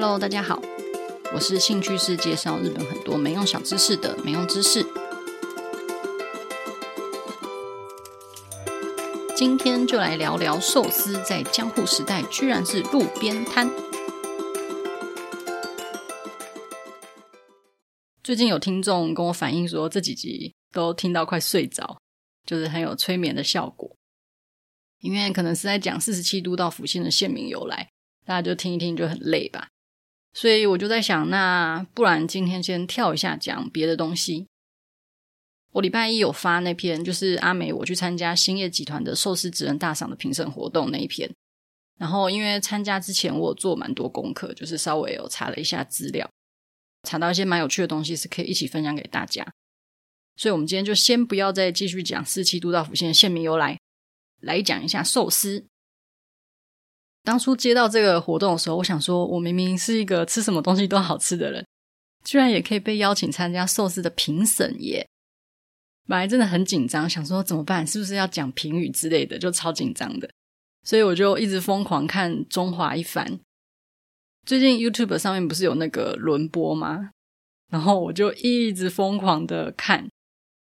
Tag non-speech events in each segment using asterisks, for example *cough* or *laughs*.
Hello，大家好，我是兴趣是介绍日本很多没用小知识的没用知识。今天就来聊聊寿司在江户时代居然是路边摊。最近有听众跟我反映说，这几集都听到快睡着，就是很有催眠的效果。因为可能是在讲四十七都道府县的县名由来，大家就听一听就很累吧。所以我就在想，那不然今天先跳一下讲别的东西。我礼拜一有发那篇，就是阿美我去参加兴业集团的寿司职人大赏的评审活动那一篇。然后因为参加之前我做蛮多功课，就是稍微有查了一下资料，查到一些蛮有趣的东西，是可以一起分享给大家。所以我们今天就先不要再继续讲四七都道府县县名由来，来讲一下寿司。当初接到这个活动的时候，我想说，我明明是一个吃什么东西都好吃的人，居然也可以被邀请参加寿司的评审耶！本来真的很紧张，想说怎么办，是不是要讲评语之类的，就超紧张的。所以我就一直疯狂看中华一番。最近 YouTube 上面不是有那个轮播吗？然后我就一直疯狂的看。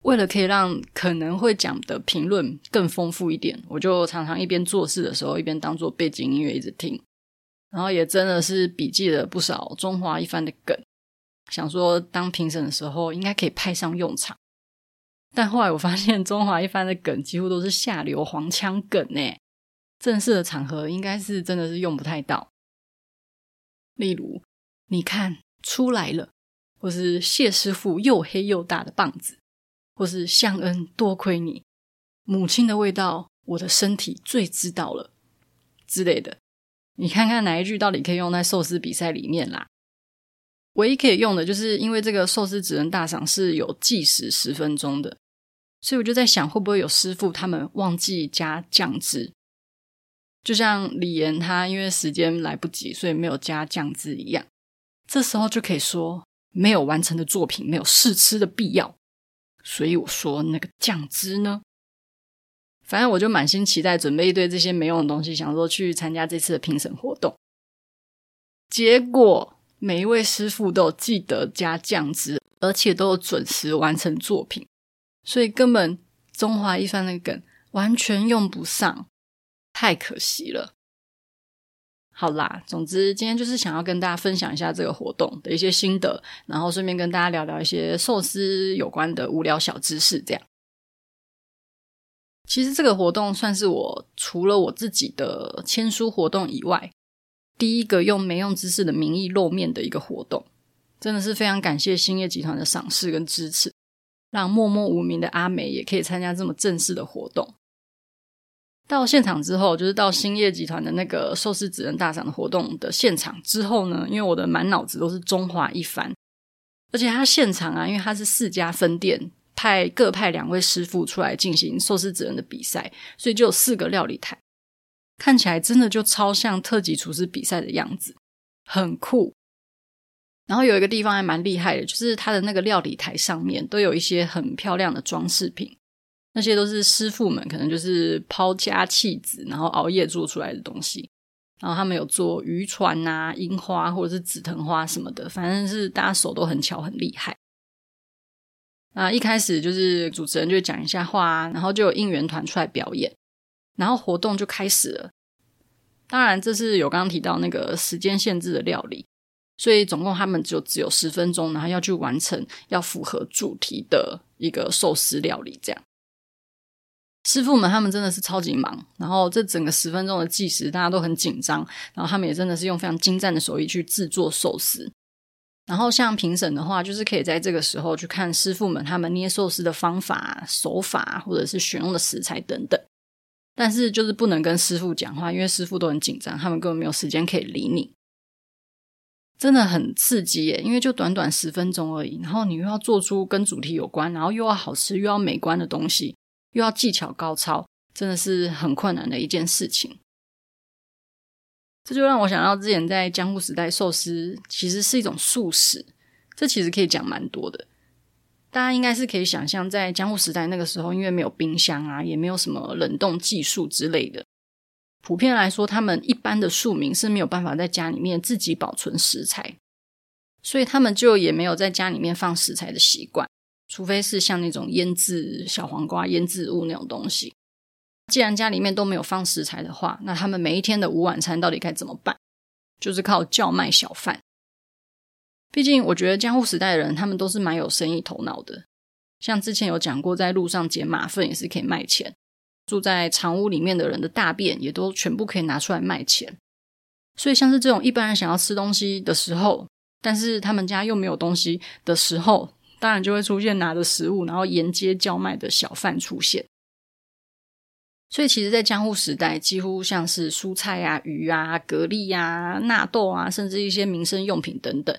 为了可以让可能会讲的评论更丰富一点，我就常常一边做事的时候一边当做背景音乐一直听，然后也真的是笔记了不少中华一番的梗，想说当评审的时候应该可以派上用场。但后来我发现中华一番的梗几乎都是下流黄腔梗诶，正式的场合应该是真的是用不太到。例如，你看出来了，或是谢师傅又黑又大的棒子。或是向恩多亏你，母亲的味道，我的身体最知道了之类的。你看看哪一句到底可以用在寿司比赛里面啦？唯一可以用的就是因为这个寿司职人大赏是有计时十分钟的，所以我就在想，会不会有师傅他们忘记加酱汁？就像李岩他因为时间来不及，所以没有加酱汁一样。这时候就可以说，没有完成的作品没有试吃的必要。所以我说那个酱汁呢，反正我就满心期待，准备一堆这些没用的东西，想说去参加这次的评审活动。结果每一位师傅都有记得加酱汁，而且都有准时完成作品，所以根本中华一番的梗完全用不上，太可惜了。好啦，总之今天就是想要跟大家分享一下这个活动的一些心得，然后顺便跟大家聊聊一些寿司有关的无聊小知识。这样，其实这个活动算是我除了我自己的签书活动以外，第一个用没用知识的名义露面的一个活动，真的是非常感谢兴业集团的赏识跟支持，让默默无名的阿美也可以参加这么正式的活动。到现场之后，就是到兴业集团的那个寿司指人大赏的活动的现场之后呢，因为我的满脑子都是中华一番，而且他现场啊，因为他是四家分店派各派两位师傅出来进行寿司指人的比赛，所以就有四个料理台，看起来真的就超像特级厨师比赛的样子，很酷。然后有一个地方还蛮厉害的，就是他的那个料理台上面都有一些很漂亮的装饰品。那些都是师傅们可能就是抛家弃子，然后熬夜做出来的东西。然后他们有做渔船啊、樱花或者是紫藤花什么的，反正是大家手都很巧，很厉害。那一开始就是主持人就讲一下话，然后就有应援团出来表演，然后活动就开始了。当然，这是有刚刚提到那个时间限制的料理，所以总共他们就只有十分钟，然后要去完成要符合主题的一个寿司料理，这样。师傅们他们真的是超级忙，然后这整个十分钟的计时，大家都很紧张，然后他们也真的是用非常精湛的手艺去制作寿司。然后像评审的话，就是可以在这个时候去看师傅们他们捏寿司的方法、手法，或者是选用的食材等等。但是就是不能跟师傅讲话，因为师傅都很紧张，他们根本没有时间可以理你。真的很刺激耶，因为就短短十分钟而已，然后你又要做出跟主题有关，然后又要好吃又要美观的东西。又要技巧高超，真的是很困难的一件事情。这就让我想到之前在江户时代，寿司其实是一种速食，这其实可以讲蛮多的。大家应该是可以想象，在江户时代那个时候，因为没有冰箱啊，也没有什么冷冻技术之类的，普遍来说，他们一般的庶民是没有办法在家里面自己保存食材，所以他们就也没有在家里面放食材的习惯，除非是像那种腌制小黄瓜、腌制物那种东西。既然家里面都没有放食材的话，那他们每一天的午晚餐到底该怎么办？就是靠叫卖小贩。毕竟，我觉得江户时代的人他们都是蛮有生意头脑的。像之前有讲过，在路上捡马粪也是可以卖钱。住在长屋里面的人的大便也都全部可以拿出来卖钱。所以，像是这种一般人想要吃东西的时候，但是他们家又没有东西的时候，当然就会出现拿着食物然后沿街叫卖的小贩出现。所以，其实，在江户时代，几乎像是蔬菜啊、鱼啊、蛤蜊啊、纳豆啊，甚至一些民生用品等等。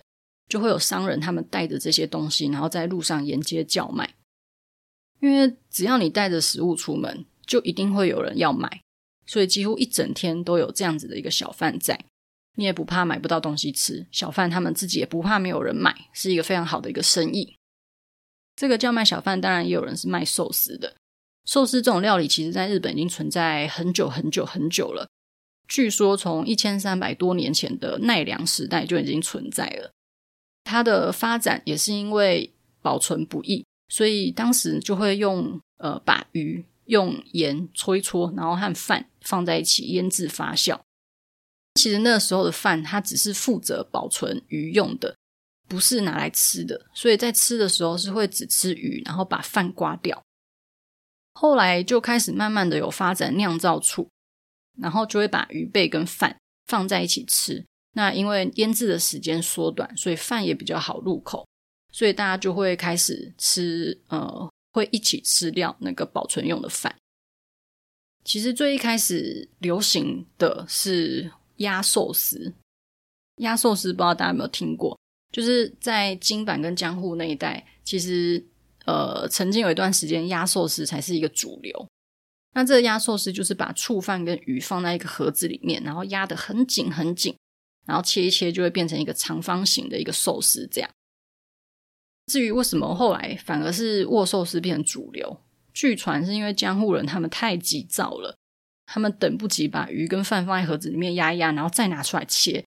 就会有商人，他们带着这些东西，然后在路上沿街叫卖。因为只要你带着食物出门，就一定会有人要买，所以几乎一整天都有这样子的一个小贩在。你也不怕买不到东西吃，小贩他们自己也不怕没有人买，是一个非常好的一个生意。这个叫卖小贩，当然也有人是卖寿司的。寿司这种料理，其实在日本已经存在很久很久很久了。据说从一千三百多年前的奈良时代就已经存在了。它的发展也是因为保存不易，所以当时就会用呃把鱼用盐搓一搓，然后和饭放在一起腌制发酵。其实那时候的饭它只是负责保存鱼用的，不是拿来吃的，所以在吃的时候是会只吃鱼，然后把饭刮掉。后来就开始慢慢的有发展酿造醋，然后就会把鱼背跟饭放在一起吃。那因为腌制的时间缩短，所以饭也比较好入口，所以大家就会开始吃，呃，会一起吃掉那个保存用的饭。其实最一开始流行的是鸭寿司，鸭寿司不知道大家有没有听过？就是在京阪跟江户那一带，其实呃曾经有一段时间压寿司才是一个主流。那这个压寿司就是把醋饭跟鱼放在一个盒子里面，然后压得很紧很紧。然后切一切就会变成一个长方形的一个寿司，这样。至于为什么后来反而是握寿司变成主流，据传是因为江户人他们太急躁了，他们等不及把鱼跟饭放在盒子里面压一压，然后再拿出来切，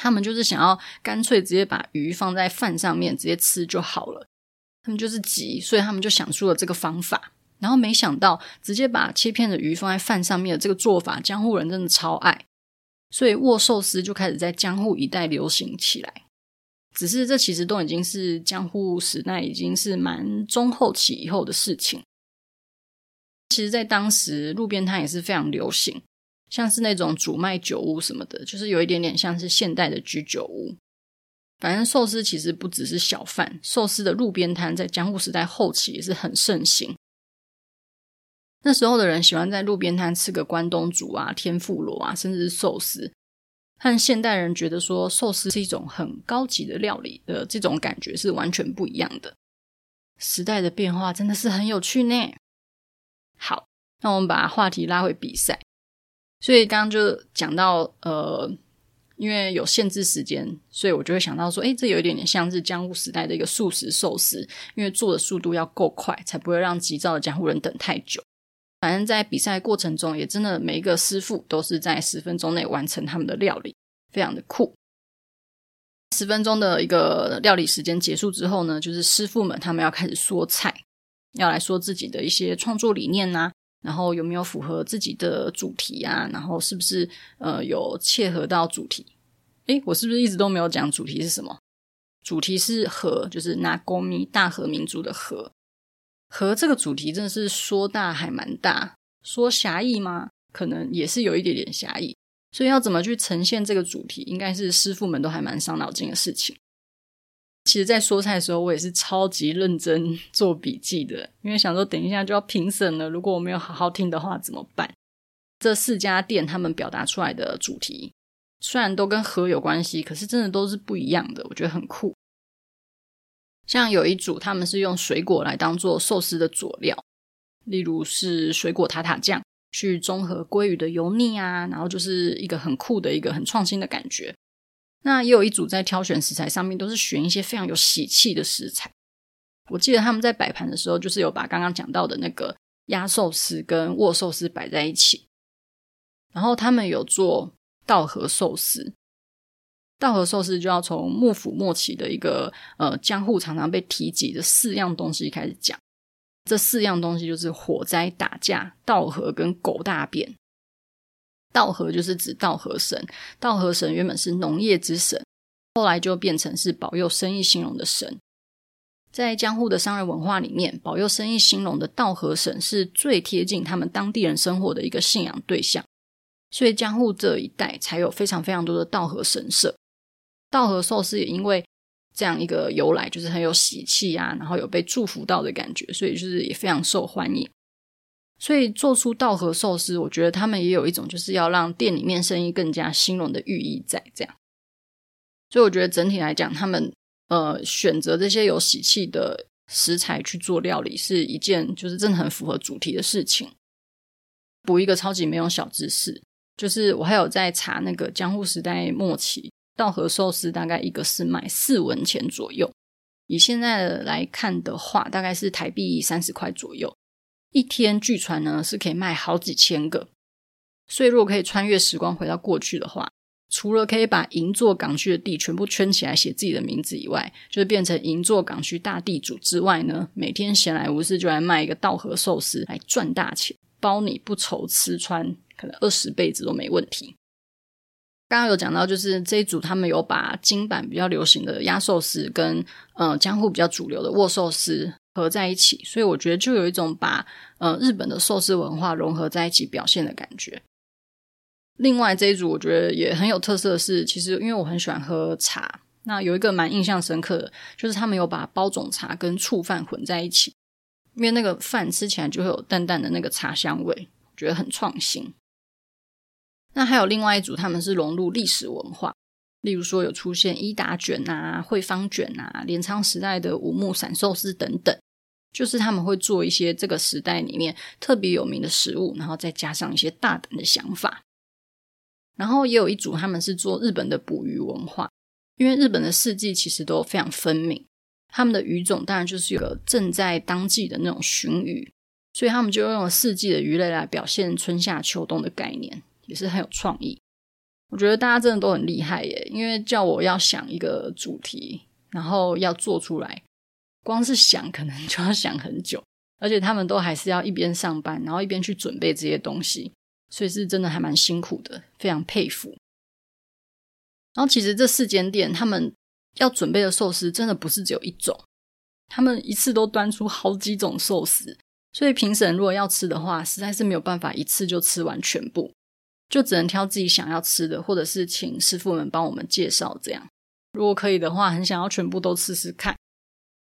他们就是想要干脆直接把鱼放在饭上面直接吃就好了。他们就是急，所以他们就想出了这个方法。然后没想到直接把切片的鱼放在饭上面的这个做法，江户人真的超爱。所以握寿司就开始在江户一带流行起来，只是这其实都已经是江户时代，已经是蛮中后期以后的事情。其实，在当时路边摊也是非常流行，像是那种主卖酒屋什么的，就是有一点点像是现代的居酒屋。反正寿司其实不只是小贩，寿司的路边摊在江户时代后期也是很盛行。那时候的人喜欢在路边摊吃个关东煮啊、天妇罗啊，甚至是寿司。和现代人觉得说寿司是一种很高级的料理的这种感觉是完全不一样的。时代的变化真的是很有趣呢。好，那我们把话题拉回比赛。所以刚刚就讲到，呃，因为有限制时间，所以我就会想到说，诶，这有一点点像是江户时代的一个速食寿司，因为做的速度要够快，才不会让急躁的江户人等太久。反正，在比赛过程中，也真的每一个师傅都是在十分钟内完成他们的料理，非常的酷。十分钟的一个料理时间结束之后呢，就是师傅们他们要开始说菜，要来说自己的一些创作理念呐，然后有没有符合自己的主题啊，然后是不是呃有切合到主题？诶，我是不是一直都没有讲主题是什么？主题是和，就是那公咪大和民族的和。和这个主题真的是说大还蛮大，说狭义吗？可能也是有一点点狭义。所以要怎么去呈现这个主题，应该是师傅们都还蛮伤脑筋的事情。其实，在说菜的时候，我也是超级认真 *laughs* 做笔记的，因为想说等一下就要评审了，如果我没有好好听的话怎么办？这四家店他们表达出来的主题，虽然都跟和有关系，可是真的都是不一样的，我觉得很酷。像有一组，他们是用水果来当做寿司的佐料，例如是水果塔塔酱，去中和鲑鱼的油腻啊，然后就是一个很酷的一个很创新的感觉。那也有一组在挑选食材上面，都是选一些非常有喜气的食材。我记得他们在摆盘的时候，就是有把刚刚讲到的那个鸭寿司跟握寿司摆在一起。然后他们有做稻荷寿司。稻荷寿司就要从幕府末期的一个呃江户常常被提及的四样东西开始讲。这四样东西就是火灾、打架、稻荷跟狗大便。稻荷就是指稻荷神，稻荷神原本是农业之神，后来就变成是保佑生意兴隆的神。在江户的商人文化里面，保佑生意兴隆的稻荷神是最贴近他们当地人生活的一个信仰对象，所以江户这一带才有非常非常多的稻荷神社。道和寿司也因为这样一个由来，就是很有喜气啊，然后有被祝福到的感觉，所以就是也非常受欢迎。所以做出稻荷寿司，我觉得他们也有一种就是要让店里面生意更加兴隆的寓意在这样。所以我觉得整体来讲，他们呃选择这些有喜气的食材去做料理，是一件就是真的很符合主题的事情。补一个超级没用小知识，就是我还有在查那个江户时代末期。稻荷寿司大概一个是卖四文钱左右，以现在来看的话，大概是台币三十块左右。一天据传呢是可以卖好几千个，所以如果可以穿越时光回到过去的话，除了可以把银座港区的地全部圈起来写自己的名字以外，就是变成银座港区大地主之外呢，每天闲来无事就来卖一个稻荷寿司来赚大钱，包你不愁吃穿，可能二十辈子都没问题。刚刚有讲到，就是这一组他们有把京阪比较流行的鸭寿司跟呃江户比较主流的握寿司合在一起，所以我觉得就有一种把呃日本的寿司文化融合在一起表现的感觉。另外这一组我觉得也很有特色的是，其实因为我很喜欢喝茶，那有一个蛮印象深刻的，就是他们有把包种茶跟醋饭混在一起，因为那个饭吃起来就会有淡淡的那个茶香味，觉得很创新。那还有另外一组，他们是融入历史文化，例如说有出现伊达卷啊、惠方卷啊、镰仓时代的五目散寿司等等，就是他们会做一些这个时代里面特别有名的食物，然后再加上一些大胆的想法。然后也有一组，他们是做日本的捕鱼文化，因为日本的四季其实都非常分明，他们的鱼种当然就是有个正在当季的那种鲟鱼，所以他们就用了四季的鱼类来表现春夏秋冬的概念。也是很有创意，我觉得大家真的都很厉害耶！因为叫我要想一个主题，然后要做出来，光是想可能 *laughs* 就要想很久，而且他们都还是要一边上班，然后一边去准备这些东西，所以是真的还蛮辛苦的，非常佩服。然后其实这四间店他们要准备的寿司真的不是只有一种，他们一次都端出好几种寿司，所以评审如果要吃的话，实在是没有办法一次就吃完全部。就只能挑自己想要吃的，或者是请师傅们帮我们介绍这样。如果可以的话，很想要全部都试试看，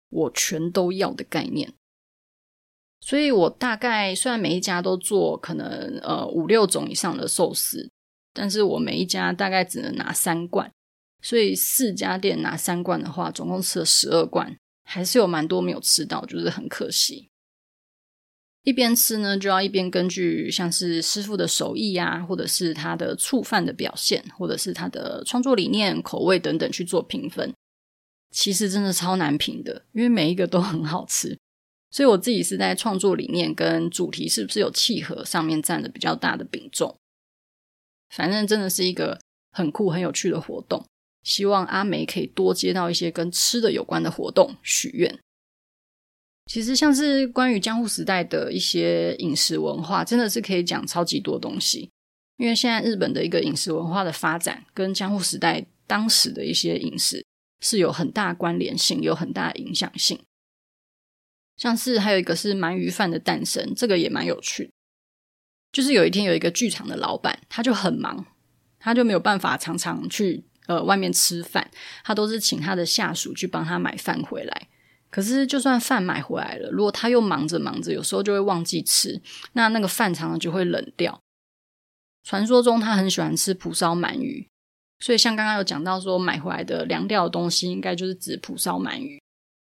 我全都要的概念。所以我大概虽然每一家都做可能呃五六种以上的寿司，但是我每一家大概只能拿三罐，所以四家店拿三罐的话，总共吃了十二罐，还是有蛮多没有吃到，就是很可惜。一边吃呢，就要一边根据像是师傅的手艺啊，或者是他的醋饭的表现，或者是他的创作理念、口味等等去做评分。其实真的超难评的，因为每一个都很好吃。所以我自己是在创作理念跟主题是不是有契合上面占的比较大的比重。反正真的是一个很酷、很有趣的活动。希望阿梅可以多接到一些跟吃的有关的活动，许愿。其实像是关于江户时代的一些饮食文化，真的是可以讲超级多东西。因为现在日本的一个饮食文化的发展，跟江户时代当时的一些饮食是有很大关联性，有很大的影响性。像是还有一个是鳗鱼饭的诞生，这个也蛮有趣的。就是有一天有一个剧场的老板，他就很忙，他就没有办法常常去呃外面吃饭，他都是请他的下属去帮他买饭回来。可是，就算饭买回来了，如果他又忙着忙着，有时候就会忘记吃，那那个饭常常就会冷掉。传说中他很喜欢吃蒲烧鳗鱼，所以像刚刚有讲到说买回来的凉掉的东西，应该就是指蒲烧鳗鱼。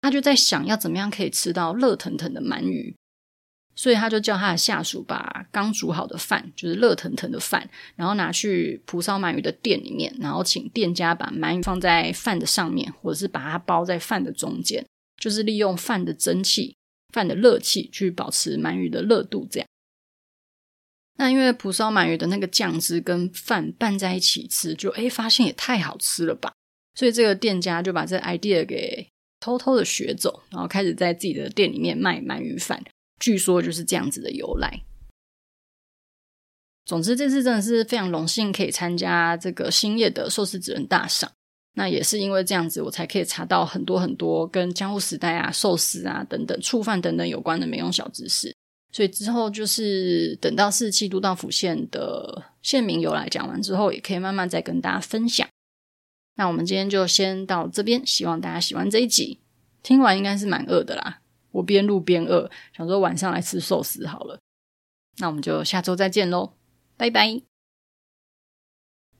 他就在想要怎么样可以吃到热腾腾的鳗鱼，所以他就叫他的下属把刚煮好的饭，就是热腾腾的饭，然后拿去蒲烧鳗鱼的店里面，然后请店家把鳗鱼放在饭的上面，或者是把它包在饭的中间。就是利用饭的蒸汽、饭的热气去保持鳗鱼的热度，这样。那因为蒲烧鳗鱼的那个酱汁跟饭拌在一起吃，就诶发现也太好吃了吧！所以这个店家就把这 idea 给偷偷的学走，然后开始在自己的店里面卖鳗鱼饭。据说就是这样子的由来。总之，这次真的是非常荣幸可以参加这个兴业的寿司职人大赏。那也是因为这样子，我才可以查到很多很多跟江户时代啊、寿司啊等等、触饭等等有关的美容小知识。所以之后就是等到四十七都道府县的县名由来讲完之后，也可以慢慢再跟大家分享。那我们今天就先到这边，希望大家喜欢这一集。听完应该是蛮饿的啦，我边录边饿，想说晚上来吃寿司好了。那我们就下周再见喽，拜拜。